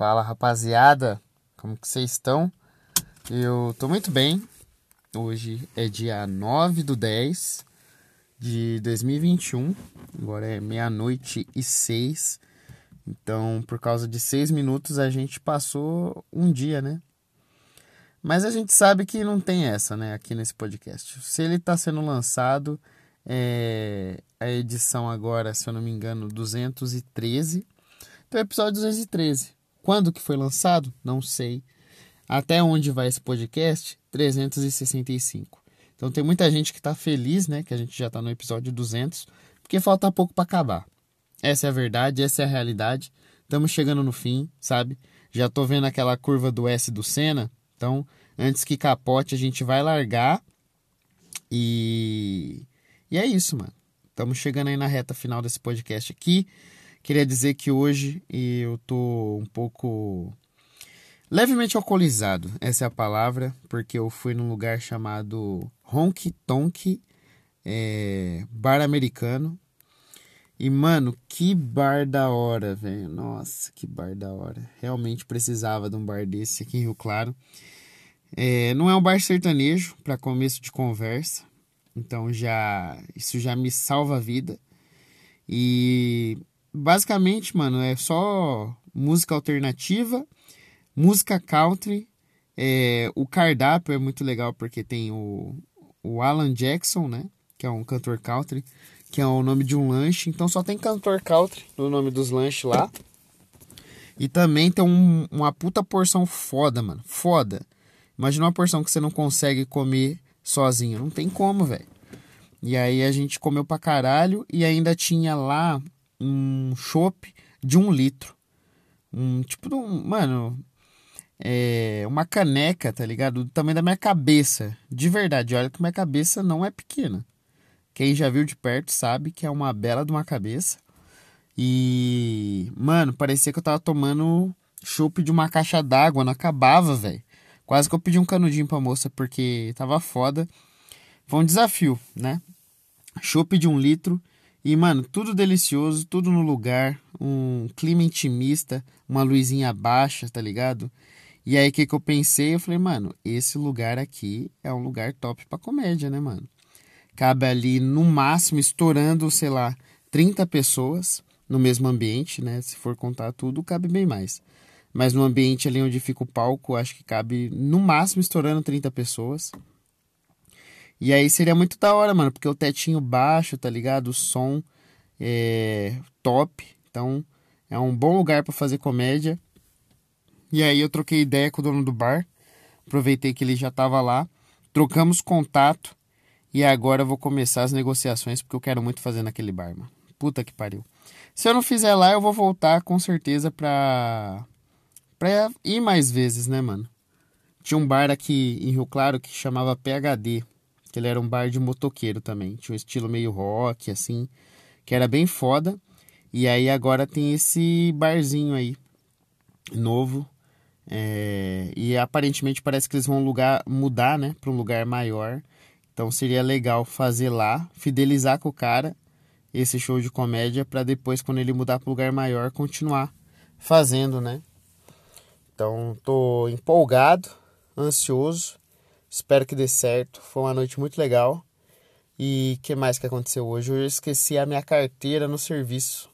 Fala rapaziada, como que vocês estão? Eu tô muito bem. Hoje é dia 9 do 10 de 2021. Agora é meia-noite e seis. Então, por causa de seis minutos, a gente passou um dia, né? Mas a gente sabe que não tem essa, né? Aqui nesse podcast. Se ele tá sendo lançado, é a edição agora, se eu não me engano, 213. Então, é episódio 213. Quando que foi lançado? Não sei. Até onde vai esse podcast? 365. Então tem muita gente que está feliz, né? Que a gente já está no episódio 200, porque falta pouco para acabar. Essa é a verdade, essa é a realidade. Estamos chegando no fim, sabe? Já tô vendo aquela curva do S do Senna. Então, antes que capote, a gente vai largar. E, e é isso, mano. Estamos chegando aí na reta final desse podcast aqui. Queria dizer que hoje eu tô um pouco levemente alcoolizado, essa é a palavra, porque eu fui num lugar chamado Honky Tonk é, Bar Americano. E, mano, que bar da hora, velho. Nossa, que bar da hora. Realmente precisava de um bar desse aqui em Rio Claro. É, não é um bar sertanejo para começo de conversa. Então já isso já me salva a vida. E basicamente, mano, é só música alternativa, música country. É, o cardápio é muito legal porque tem o, o Alan Jackson, né? Que é um cantor country, que é o nome de um lanche. Então só tem cantor country no nome dos lanches lá. E também tem um, uma puta porção foda, mano. Foda. Imagina uma porção que você não consegue comer sozinho. Não tem como, velho. E aí a gente comeu pra caralho e ainda tinha lá um chopp de um litro. Um tipo de um. Mano. É, uma caneca, tá ligado? Do tamanho da minha cabeça. De verdade, olha que minha cabeça não é pequena. Quem já viu de perto sabe que é uma bela de uma cabeça. E, mano, parecia que eu tava tomando chopp de uma caixa d'água, não acabava, velho. Quase que eu pedi um canudinho pra moça porque tava foda. Foi um desafio, né? Chopp de um litro e, mano, tudo delicioso, tudo no lugar, um clima intimista, uma luzinha baixa, tá ligado? E aí, o que, que eu pensei? Eu falei, mano, esse lugar aqui é um lugar top pra comédia, né, mano? Cabe ali, no máximo, estourando, sei lá, 30 pessoas no mesmo ambiente, né? Se for contar tudo, cabe bem mais. Mas no ambiente ali onde fica o palco, acho que cabe, no máximo, estourando 30 pessoas. E aí seria muito da hora, mano, porque o tetinho baixo, tá ligado? O som é top. Então é um bom lugar para fazer comédia. E aí eu troquei ideia com o dono do bar. Aproveitei que ele já tava lá. Trocamos contato. E agora eu vou começar as negociações porque eu quero muito fazer naquele bar, mano. Puta que pariu. Se eu não fizer lá, eu vou voltar com certeza pra, pra ir mais vezes, né, mano? Tinha um bar aqui em Rio Claro que chamava PHD que ele era um bar de motoqueiro também. Tinha um estilo meio rock, assim, que era bem foda. E aí agora tem esse barzinho aí, novo. É... e aparentemente parece que eles vão lugar, mudar, né, para um lugar maior. Então seria legal fazer lá, fidelizar com o cara esse show de comédia para depois, quando ele mudar para um lugar maior, continuar fazendo, né? Então tô empolgado, ansioso Espero que dê certo. Foi uma noite muito legal. E que mais que aconteceu hoje? Hoje eu esqueci a minha carteira no serviço.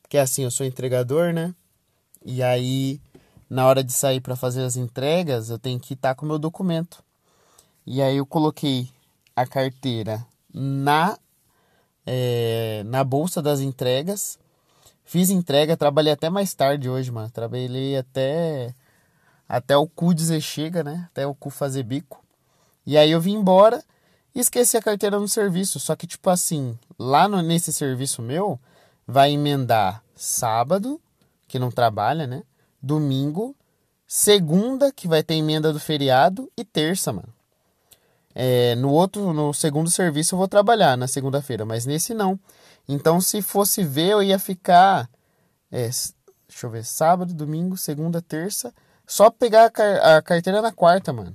Porque assim, eu sou entregador, né? E aí, na hora de sair para fazer as entregas, eu tenho que estar com o meu documento. E aí eu coloquei a carteira na é, na bolsa das entregas. Fiz entrega, trabalhei até mais tarde hoje, mano. Trabalhei até até o cu dizer chega, né? Até o cu fazer bico. E aí eu vim embora e esqueci a carteira no serviço. Só que, tipo assim, lá no, nesse serviço meu, vai emendar sábado, que não trabalha, né? Domingo, segunda, que vai ter emenda do feriado, e terça, mano. É, no outro, no segundo serviço eu vou trabalhar na segunda-feira, mas nesse não. Então, se fosse ver, eu ia ficar. É, deixa eu ver, sábado, domingo, segunda, terça só pegar a carteira na quarta, mano.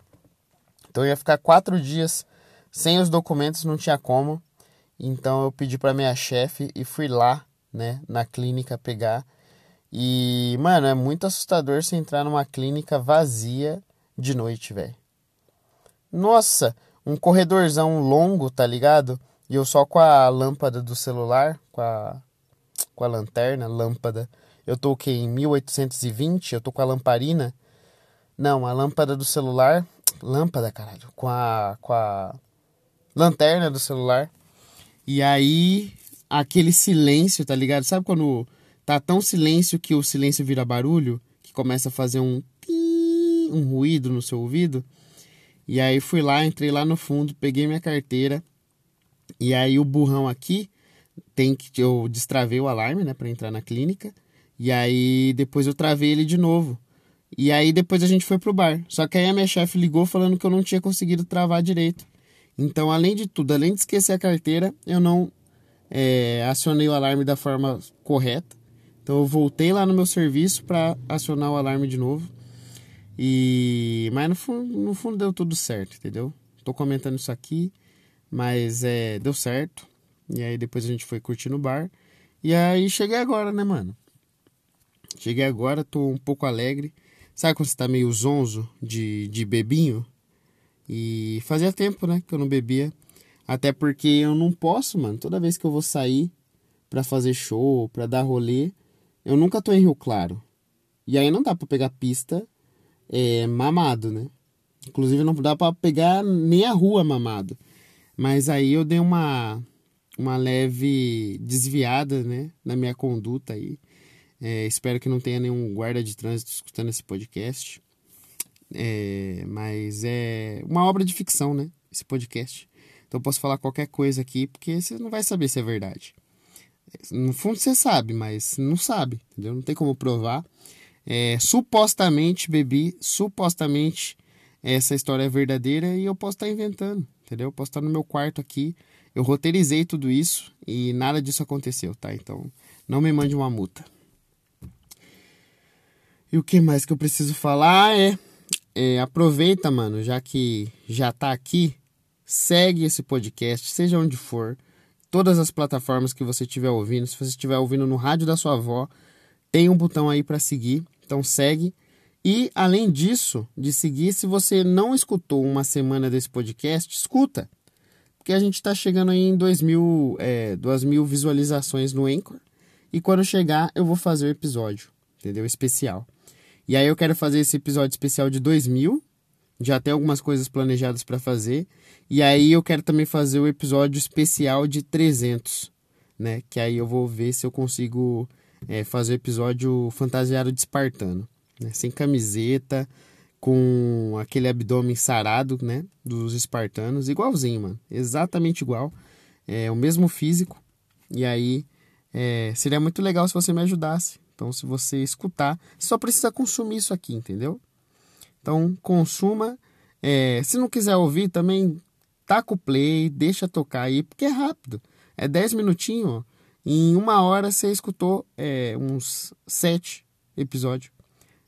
Então eu ia ficar quatro dias sem os documentos, não tinha como. Então eu pedi para minha chefe e fui lá, né, na clínica pegar. E, mano, é muito assustador você entrar numa clínica vazia de noite, velho. Nossa, um corredorzão longo, tá ligado? E eu só com a lâmpada do celular, com a, com a lanterna, lâmpada. Eu tô o quê? Em 1820, eu tô com a lamparina. Não, a lâmpada do celular. Lâmpada, caralho. Com a, com a lanterna do celular. E aí, aquele silêncio, tá ligado? Sabe quando tá tão silêncio que o silêncio vira barulho? Que começa a fazer um um ruído no seu ouvido? E aí fui lá, entrei lá no fundo, peguei minha carteira. E aí o burrão aqui tem que eu destravei o alarme, né, para entrar na clínica. E aí depois eu travei ele de novo. E aí depois a gente foi pro bar. Só que aí a minha chefe ligou falando que eu não tinha conseguido travar direito. Então, além de tudo, além de esquecer a carteira, eu não é, acionei o alarme da forma correta. Então, eu voltei lá no meu serviço para acionar o alarme de novo. E mas no fundo, no fundo deu tudo certo, entendeu? Tô comentando isso aqui, mas é, deu certo. E aí depois a gente foi curtir no bar. E aí cheguei agora, né, mano? Cheguei agora, tô um pouco alegre. Sabe quando você tá meio zonzo de, de bebinho? E fazia tempo, né, que eu não bebia. Até porque eu não posso, mano. Toda vez que eu vou sair pra fazer show, pra dar rolê, eu nunca tô em Rio Claro. E aí não dá pra pegar pista é, mamado, né? Inclusive não dá pra pegar nem a rua mamado. Mas aí eu dei uma, uma leve desviada, né, na minha conduta aí. É, espero que não tenha nenhum guarda de trânsito escutando esse podcast. É, mas é uma obra de ficção, né? Esse podcast. Então eu posso falar qualquer coisa aqui, porque você não vai saber se é verdade. No fundo você sabe, mas não sabe, entendeu? Não tem como provar. É, supostamente bebi, supostamente essa história é verdadeira e eu posso estar inventando, entendeu? Eu posso estar no meu quarto aqui, eu roteirizei tudo isso e nada disso aconteceu, tá? Então não me mande uma multa. E o que mais que eu preciso falar é é, aproveita, mano, já que já tá aqui, segue esse podcast, seja onde for, todas as plataformas que você estiver ouvindo. Se você estiver ouvindo no rádio da sua avó, tem um botão aí para seguir, então segue. E além disso, de seguir, se você não escutou uma semana desse podcast, escuta. Porque a gente está chegando aí em 2 mil, é, 2 mil visualizações no Anchor. E quando chegar, eu vou fazer o episódio, entendeu? Especial. E aí eu quero fazer esse episódio especial de 2000. Já tem algumas coisas planejadas para fazer. E aí eu quero também fazer o episódio especial de 300, né? Que aí eu vou ver se eu consigo é, fazer o episódio fantasiado de espartano, né? Sem camiseta, com aquele abdômen sarado, né? Dos espartanos, igualzinho, mano. Exatamente igual. É o mesmo físico. E aí é, seria muito legal se você me ajudasse. Então, se você escutar, só precisa consumir isso aqui, entendeu? Então, consuma. É, se não quiser ouvir, também taca o play, deixa tocar aí, porque é rápido. É 10 minutinhos. Em uma hora você escutou é, uns 7 episódios.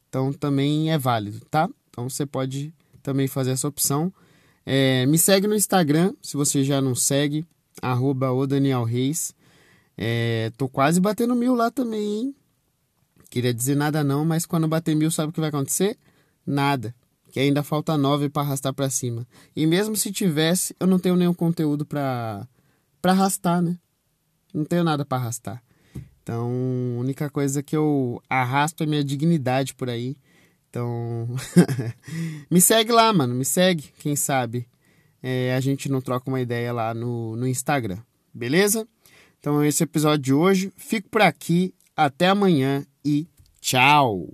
Então, também é válido, tá? Então, você pode também fazer essa opção. É, me segue no Instagram, se você já não segue, arroba o Daniel Reis. É, tô quase batendo mil lá também, hein? Queria dizer nada não, mas quando bater mil, sabe o que vai acontecer? Nada. Que ainda falta nove para arrastar para cima. E mesmo se tivesse, eu não tenho nenhum conteúdo para para arrastar, né? Não tenho nada para arrastar. Então, a única coisa que eu arrasto é minha dignidade por aí. Então, me segue lá, mano. Me segue, quem sabe é, a gente não troca uma ideia lá no, no Instagram. Beleza? Então, esse é o episódio de hoje. Fico por aqui. Até amanhã e tchau!